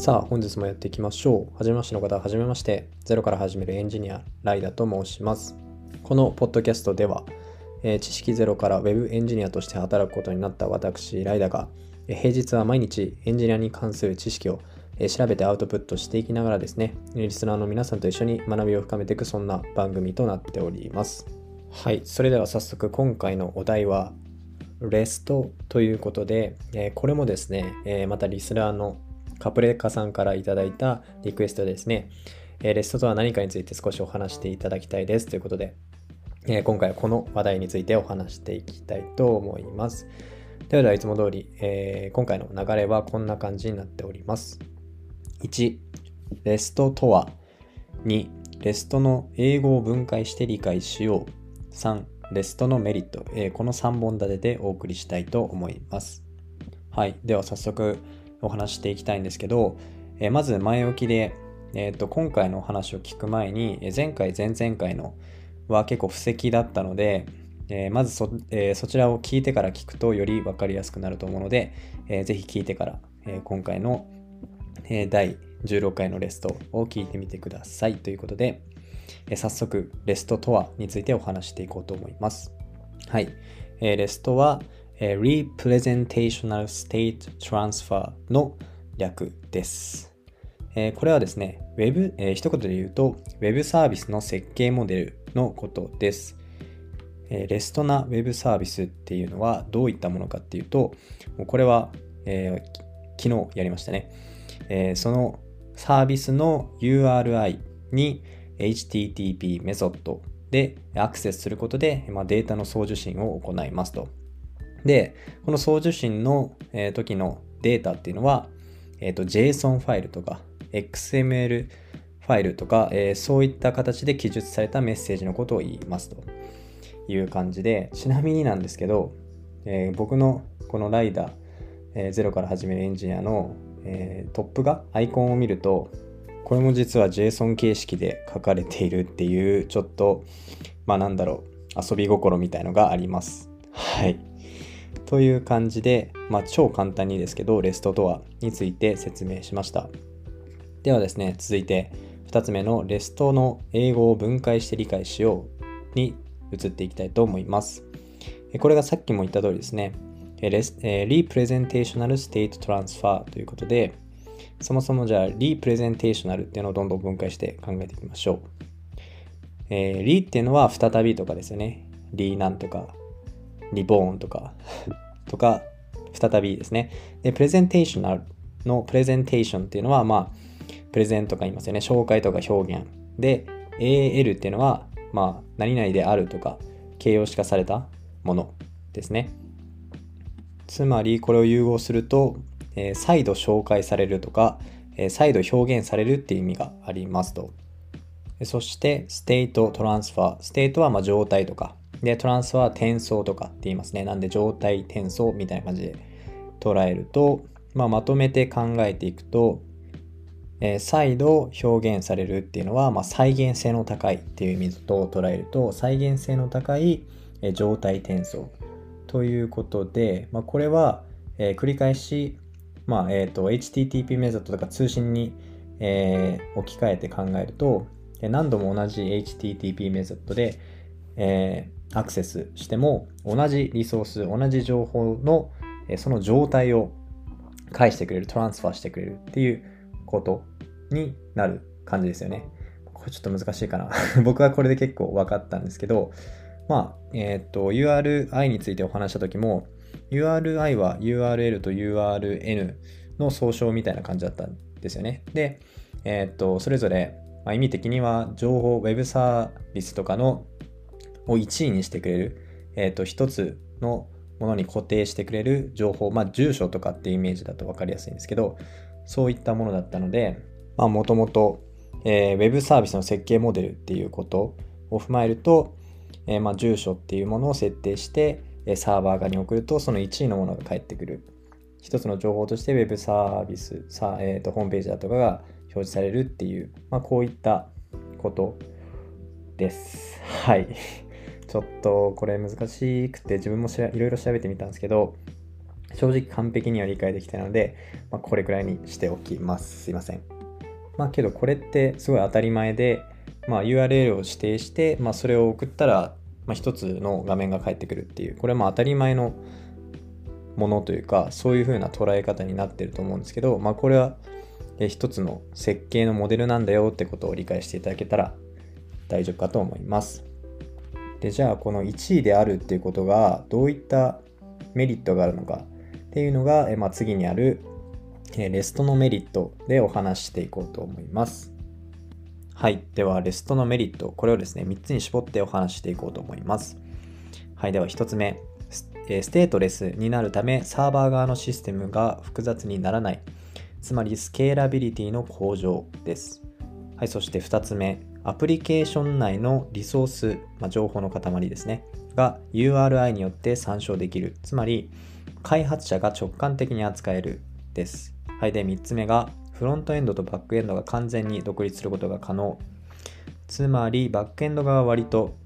さあ、本日もやっていきましょう。はじめましての方は、じめまして。ゼロから始めるエンジニア、ライダと申します。このポッドキャストでは、えー知識ゼロから Web エンジニアとして働くことになった私、ライダが、えー平日は毎日エンジニアに関する知識をえー調べてアウトプットしていきながらですね、リスナーの皆さんと一緒に学びを深めていくそんな番組となっております。はい、それでは早速今回のお題は、レストということで、えーこれもですね、えーまたリスナーのカプレカさんからいただいたリクエストですね、えーレストとは何かについて少しお話していただきたいですということで、えー今回はこの話題についてお話していきたいと思います。ではではいつも通り、えー今回の流れはこんな感じになっております。1、レストとは2、レストの英語を分解して理解しよう3、レストのメリット、えーこの3本立てでお送りしたいと思います。はい。では早速お話していきたいんですけど、えーまず前置きで、えーと今回のお話を聞く前に、え前回、前々回のは結構布石だったので、えーまずそ,、えーそちらを聞いてから聞くとより分かりやすくなると思うので、えーぜひ聞いてから、えー今回の、えー第16回のレストを聞いてみてくださいということで、えー早速レストとはについてお話していこうと思います。はい。えーレストは、えー Representational State Transfer の略です。えーこれはですね、Web、えー一言で言うと、Web サービスの設計モデルのことです。えーレストな Web サービスっていうのはどういったものかっていうと、もうこれは、えー昨日やりましたね。えーそのサービスの URI に HTTP メソッドでアクセスすることで、まあ、データの送受信を行いますと。で、この送受信の、えー時のデータっていうのは、えーと JSON ファイルとか XML ファイルとか、えーそういった形で記述されたメッセージのことを言いますという感じで、ちなみになんですけど、えー僕のこのライダー、えーゼロから始めるエンジニアの、えートップがアイコンを見ると、これも実は JSON 形式で書かれているっていう、ちょっと、まあなんだろう、遊び心みたいのがあります。はい。という感じで、まあ超簡単にですけど、レストとはについて説明しました。ではですね、続いて2つ目のレストの英語を分解して理解しように移っていきたいと思います。これがさっきも言った通りですね、えレスえー Representational State Transfer ということで、そもそもじゃあ Representational っていうのをどんどん分解して考えていきましょう。えー、っていうのは再びとかですよね。リなんとか、リボーンとか、とか、再びですね。で、プレゼンテーショナルのプレゼンテーションっていうのは、まあ、プレゼンとか言いますよね。紹介とか表現。で、AL っていうのは、まあ、何々であるとか、形容詞化されたものですね。つまり、これを融合すると、えー再度紹介されるとか、えー再度表現されるっていう意味がありますと。そして、 State Transfer。 State はま状態とか。で、 trans は転送とかって言いますね。なんで、状態転送みたいな感じで捉えると、まあ、まとめて考えていくと、えー再度表現されるっていうのは、まあ、再現性の高いっていう意味と捉えると、再現性の高い、えー状態転送ということで、まあ、これは、えー繰り返し、まあえー、と HTTP メソッドとか通信に、えー置き換えて考えると、何度も同じ HTTP メソッドで、えーアクセスしても同じリソース、同じ情報の、その状態を返してくれる、トランスファーしてくれるっていうことになる感じですよね。これちょっと難しいかな。僕はこれで結構分かったんですけど、まあ、えっ、と、URI についてお話した時も、URI は URL と URN の総称みたいな感じだったんですよね。で、えっ、と、それぞれ、まあ、意味的には情報、Web サービスとかのを1位にしてくれる、えっ、と、一つのものに固定してくれる情報、まあ、住所とかっていうイメージだと分かりやすいんですけど、そういったものだったので、もともと、Web サービスの設計モデルっていうことを踏まえると、えーまあ、住所っていうものを設定して、サーバー側に送ると、その1位のものが返ってくる。一つの情報として Web サービス、さえーとホームページだとかが表示されるっていう、まあ、こういったことです。はい。ちょっとこれ難しくて自分もしいろいろ調べてみたんですけど、正直完璧には理解できたので、まあ、これくらいにしておきます。すいません。まあけどこれってすごい当たり前で、まあ、URL を指定して、まあ、それを送ったら、まあ、一つの画面が返ってくるっていう、これは当たり前のものというか、そういう風な捉え方になってると思うんですけど、まあこれは一つの設計のモデルなんだよってことを理解していただけたら大丈夫かと思います。で、じゃあこの1位であるっていうことがどういったメリットがあるのかっていうのが、えまあ、次にあるえレストのメリットでお話していこうと思います。はい。では、レストのメリット、これをですね、3つに絞ってお話していこうと思います。はい。では、1つ目、ステートレスになるため、サーバー側のシステムが複雑にならない。つまり、スケーラビリティの向上です。はい。そして2つ目、アプリケーション内のリソース、まあ、情報の塊ですね、が URI によって参照できる。つまり、開発者が直感的に扱えるです。はい。で、3つ目が、フロントエンドとバックエンドが完全に独立することが可能。つまり、バックエンド側は割と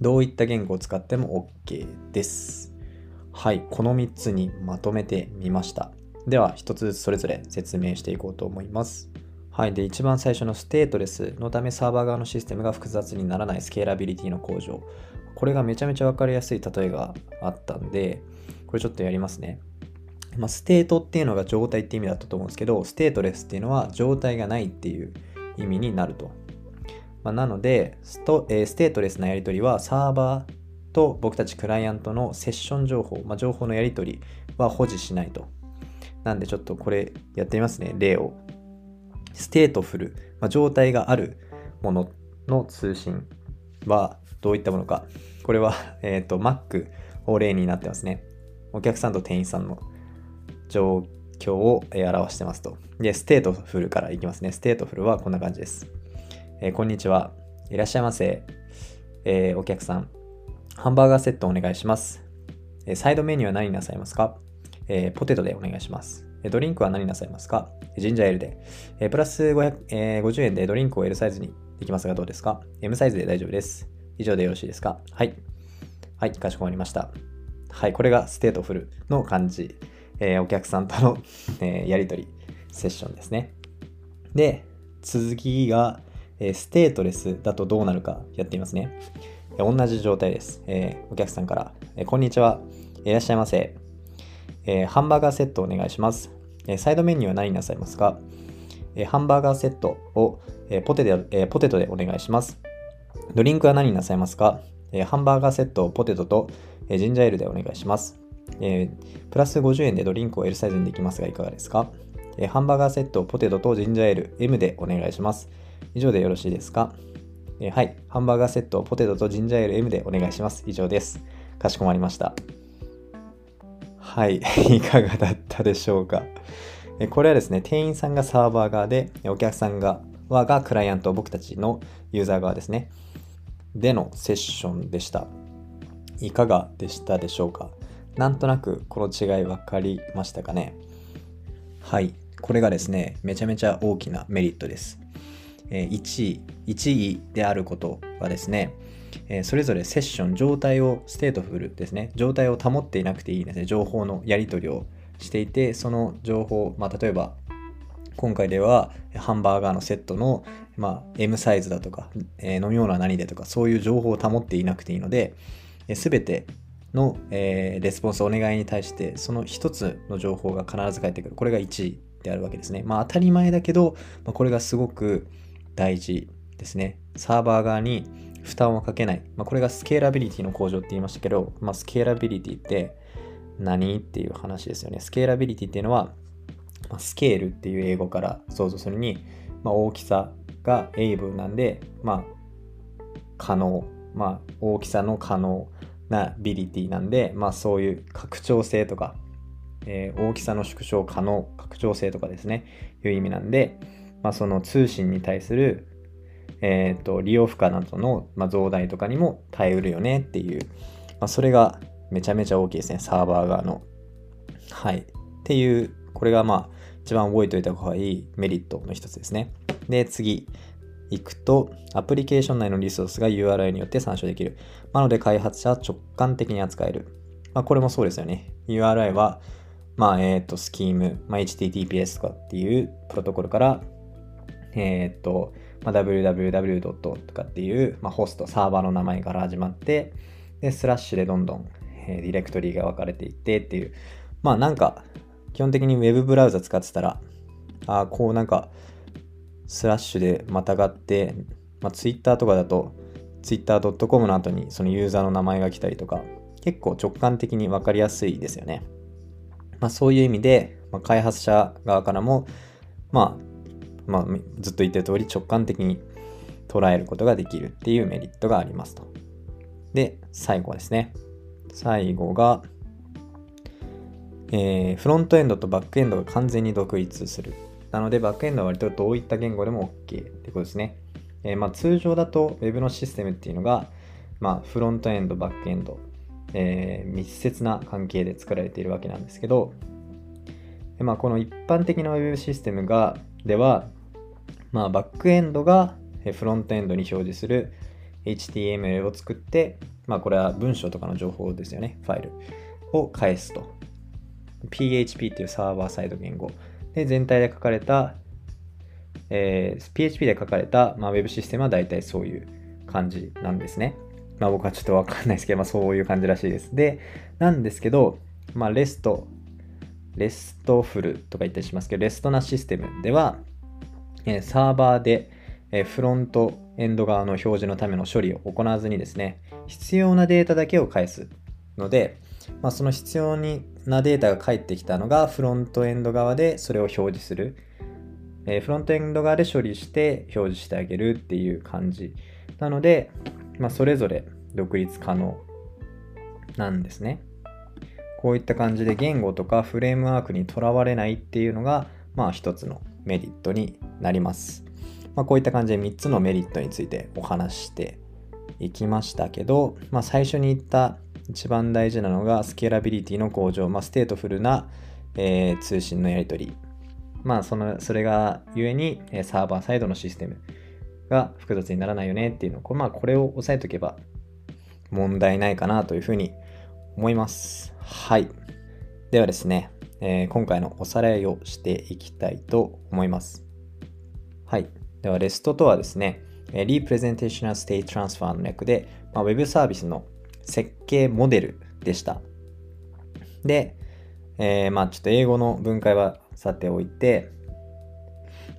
どういった言語を使っても OK です。はい。この3つにまとめてみました。では、1つずつそれぞれ説明していこうと思います。はい。で、一番最初のステートレスのためサーバー側のシステムが複雑にならないスケーラビリティの向上。これがめちゃめちゃ分かりやすい例えがあったんで、これちょっとやりますね。まあ、ステートっていうのが状態って意味だったと思うんですけど、ステートレスっていうのは状態がないっていう意味になると。まあ、なのでスト、えー、ステートレスなやり取りはサーバーと僕たちクライアントのセッション情報、まあ、情報のやり取りは保持しないと。なんでちょっとこれやってみますね、例を。ステートフル、まあ、状態があるものの通信はどういったものか。これは、えっ、ー、と、Mac を例になってますね。お客さんと店員さんの状況を表してますと。で、ステートフルからいきますね。ステートフルはこんな感じです。えー、こんにちは。いらっしゃいませ。えー、お客さん。ハンバーガーセットお願いします。えサイドメニューは何になさいますか、えポテトでお願いします。ドリンクは何なさいますか？ジンジャーエールで。えプラス500、えー、50円でドリンクを L サイズにできますがどうですか ?M サイズで大丈夫です。以上でよろしいですか？はい。はい、かしこまりました。はい、これがステートフルの感じ。えー、お客さんとの、え、やり取り、セッションですね。で、続きが、えー、ステートレスだとどうなるかやってみますね。同じ状態です。えお客さんから、えこんにちは。いらっしゃいませ。えー、ハンバーガーセットお願いします。えー、サイドメニューは何になさいますか、えー、ハンバーガーセットを、えポテでえポテトでお願いします。ドリンクは何になさいますか、えハンバーガーセットをポテトと、えジンジャーエールでお願いします。えプラス50円でドリンクを L サイズにできますがいかがですか、えハンバーガーセットをポテトとジンジャーエール M でお願いします。以上でよろしいですか、えはい。ハンバーガーセットをポテトとジンジャーエール M でお願いします。以上です。かしこまりました。はい、いかがだったでしょうか？これはですね、店員さんがサーバー側で、お客さん側がクライアント、僕たちのユーザー側ですね。でのセッションでした。いかがでしたでしょうか？なんとなくこの違い分かりましたかね？はい。これがですね、めちゃめちゃ大きなメリットです。一意、一意であることはですね、え、それぞれセッション、状態を、ステートフルですね、状態を保っていなくていいですね、情報のやり取りをしていて、その情報、まあ、例えば、今回ではハンバーガーのセットの、まあ、M サイズだとか、えー、飲み物は何でとか、そういう情報を保っていなくていいので、す、べ、ての、えー、レスポンス、お願いに対して、その一つの情報が必ず返ってくる。これが一意であるわけですね。まあ当たり前だけど、まあ、これがすごく大事ですね。サーバー側に負担をかけない。まあ、これがスケーラビリティの向上って言いましたけど、まあ、スケーラビリティって何っていう話ですよね。スケーラビリティっていうのは、まあ、スケールっていう英語から想像するに、まあ、大きさが A 分なんで、まあ、可能、まあ、大きさの可能なビリティなんで、まあ、そういう拡張性とか、えー、大きさの縮小可能、拡張性とかですね、いう意味なんで、まあ、その通信に対するえっ、ー、と、利用負荷などの、ま、増大とかにも耐えうるよねっていう、まあ、それがめちゃめちゃ大きいですね、サーバー側の。はい。っていう、これがまあ、一番覚えておいた方がいいメリットの一つですね。で、次、行くと、アプリケーション内のリソースが URI によって参照できる。なので、開発者は直感的に扱える。まあ、これもそうですよね。URI は、まあ、えっ、と、スキーム、まあ、HTTPS とかっていうプロトコルから、えっ、と、まあ、www. とかっていう、まあ、ホスト、サーバーの名前から始まって、で、スラッシュでどんどん、えー、ディレクトリーが分かれていってっていう、まあなんか、基本的に Web ブラウザ使ってたら、ああ、こうなんか、スラッシュでまたがって、まあ、Twitter とかだと、twitter.com の後にそのユーザーの名前が来たりとか、結構直感的に分かりやすいですよね。まあ、そういう意味で、まあ、開発者側からも、まあ、まあ、ずっと言ってる通り直感的に捉えることができるっていうメリットがありますと。で、最後ですね。最後が、えー、フロントエンドとバックエンドが完全に独立する。なので、バックエンドは割とどういった言語でも OK ってことですね。えー、まあ、通常だと Web のシステムっていうのが、まあ、フロントエンド、バックエンド、えー、密接な関係で作られているわけなんですけど、まあ、この一般的な Web システムがでは、まあ、バックエンドがフロントエンドに表示する HTML を作って、まあ、これは文章とかの情報ですよね、ファイルを返すと。PHP っていうサーバーサイド言語。で、全体で書かれた、えー、PHP で書かれた、まあ、Web システムは大体そういう感じなんですね。まあ僕はちょっとわかんないですけど、まあそういう感じらしいです。で、なんですけど、まあレスト、レストフルとか言ったりしますけど、レストなシステムでは、え、サーバーで、え、フロントエンド側の表示のための処理を行わずにですね、必要なデータだけを返すので、まあ、その必要なデータが返ってきたのがフロントエンド側でそれを表示する。え、フロントエンド側で処理して表示してあげるっていう感じ。なので、まあ、それぞれ独立可能なんですね。こういった感じで言語とかフレームワークにとらわれないっていうのが、まあ一つのメリットになります。まあ、こういった感じで3つのメリットについてお話していきましたけど、まあ、最初に言った一番大事なのがスケーラビリティの向上、まあ、ステートフルな、えー、通信のやり取り。まあその、それがゆえにサーバーサイドのシステムが複雑にならないよねっていうのを、まあ、これを押さえとけば問題ないかなというふうに思います。はい。ではですね、えー、今回のおさらいをしていきたいと思います。はい。では、REST とはですね、Representational State Transfer の略で、まあ、Web サービスの設計モデルでした。で、えー、まあちょっと英語の分解はさておいて、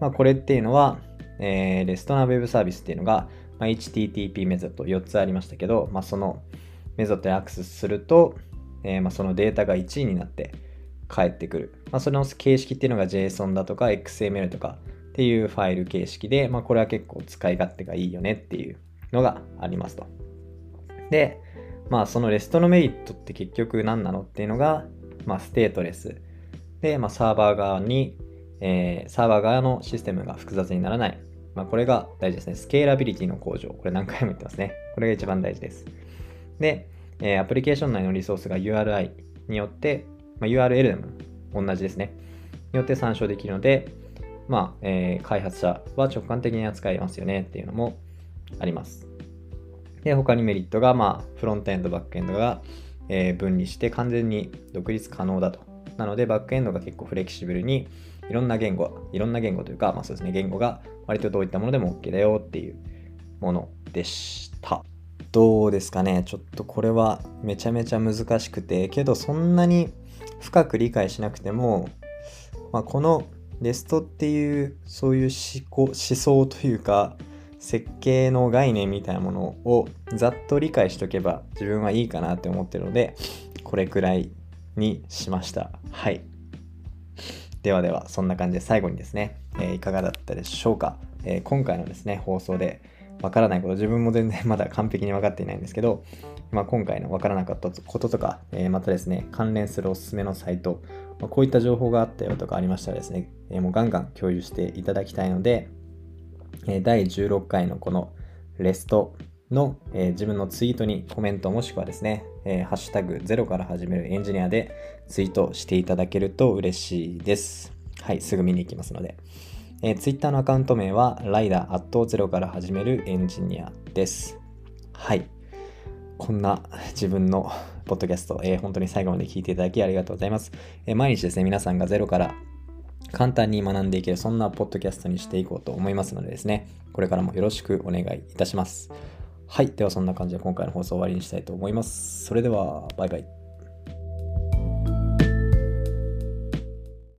まあこれっていうのは、えー、レストナ Web サービスっていうのが、まあ、HTTP メソッド4つありましたけど、まあ、そのメソッドにアクセスすると、えー、まあ、そのデータが一意になって返ってくる。まあ、その形式っていうのが JSON だとか XML とかっていうファイル形式で、まあ、これは結構使い勝手がいいよねっていうのがありますと。で、まあその REST のメリットって結局何なのっていうのが、まあステートレス。で、まあサーバー側に、えー、サーバー側のシステムが複雑にならない。まあこれが大事ですね。スケーラビリティの向上。これ何回も言ってますね。これが一番大事です。で、えー、アプリケーション内のリソースが URI によって、まあ、URL でも同じですね。によって参照できるので、まあ、えー、開発者は直感的に扱いますよねっていうのもあります。で、他にメリットが、まあ、フロントエンド、バックエンドが、えー、分離して完全に独立可能だと。なので、バックエンドが結構フレキシブルに、いろんな言語、いろんな言語というか、まあそうですね、言語が割とどういったものでも OK だよっていうものでした。どうですかねちょっとこれはめちゃめちゃ難しくて、けどそんなに深く理解しなくても、まあ、このレストっていうそういう思考思想というか設計の概念みたいなものをざっと理解しとけば自分はいいかなって思ってるのでこれくらいにしました。はい。ではではそんな感じで最後にですね、えー、いかがだったでしょうか、えー、今回のですね放送でわからないこと自分も全然 まだ完璧に分かっていないんですけど、まあ、今回のわからなかったこととか、えー、またですね関連するおすすめのサイト、まあ、こういった情報があったよとかありましたらですね、えもうガンガン共有していただきたいのでえ第16回のこのレストの、えー、自分のツイートにコメントもしくはですね、えー、ハッシュタグゼロから始めるエンジニアでツイートしていただけると嬉しいです。はい、すぐ見に行きますので。えー、ツイッターのアカウント名はライダーアットゼロから始めるエンジニアです。はい。こんな自分のポッドキャスト、えー、本当に最後まで聞いていただきありがとうございます。えー、毎日ですね、皆さんがゼロから簡単に学んでいける、そんなポッドキャストにしていこうと思いますのでですね、これからもよろしくお願いいたします。はい。ではそんな感じで今回の放送終わりにしたいと思います。それでは、バイバイ。